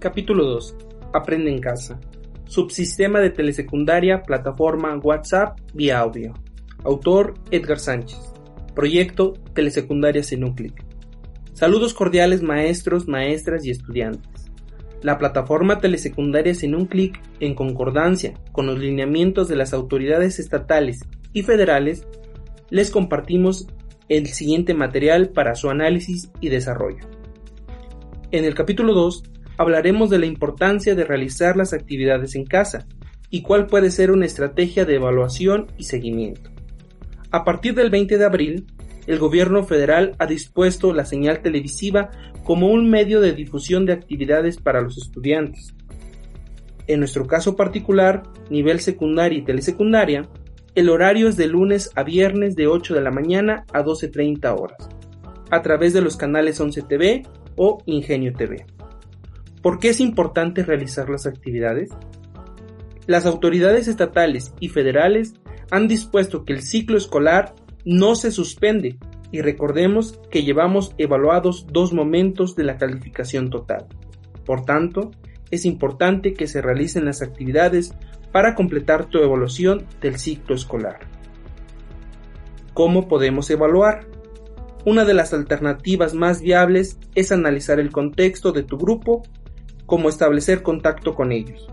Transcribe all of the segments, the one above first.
Capítulo 2 Aprende en casa. Subsistema de telesecundaria, plataforma WhatsApp vía audio. Autor Edgar Sánchez. Proyecto Telesecundarias en un clic. Saludos cordiales maestros, maestras y estudiantes. La plataforma un clic, en concordancia con los lineamientos de las autoridades estatales y federales, les compartimos el siguiente material para su análisis y desarrollo. En el capítulo 2 hablaremos de la importancia de realizar las actividades en casa y cuál puede ser una estrategia de evaluación y seguimiento. A partir del 20 de abril, el gobierno federal ha dispuesto la señal televisiva como un medio de difusión de actividades para los estudiantes. En nuestro caso particular, nivel secundaria y telesecundaria, el horario es de lunes a viernes de 8 de la mañana a 12.30 horas, a través de los canales 11 TV o Ingenio TV. ¿Por qué es importante realizar las actividades? Las autoridades estatales y federales han dispuesto que el ciclo escolar no se suspende y recordemos que llevamos evaluados dos momentos de la calificación total. Por tanto, es importante que se realicen las actividades para completar tu evaluación del ciclo escolar. ¿Cómo podemos evaluar? Una de las alternativas más viables es analizar el contexto de tu grupo cómo establecer contacto con ellos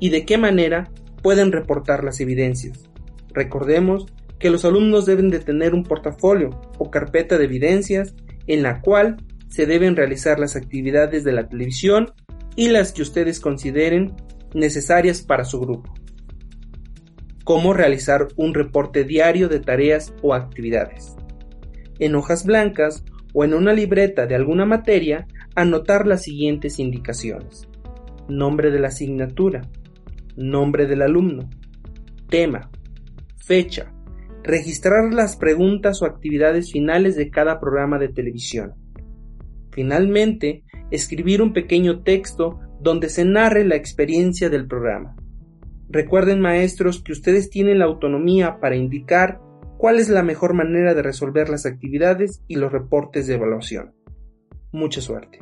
y de qué manera pueden reportar las evidencias. Recordemos que los alumnos deben de tener un portafolio o carpeta de evidencias en la cual se deben realizar las actividades de la televisión y las que ustedes consideren necesarias para su grupo. Cómo realizar un reporte diario de tareas o actividades. En hojas blancas o en una libreta de alguna materia anotar las siguientes indicaciones. Nombre de la asignatura, nombre del alumno, tema, fecha, registrar las preguntas o actividades finales de cada programa de televisión. Finalmente, escribir un pequeño texto donde se narre la experiencia del programa. Recuerden maestros que ustedes tienen la autonomía para indicar cuál es la mejor manera de resolver las actividades y los reportes de evaluación. Mucha suerte.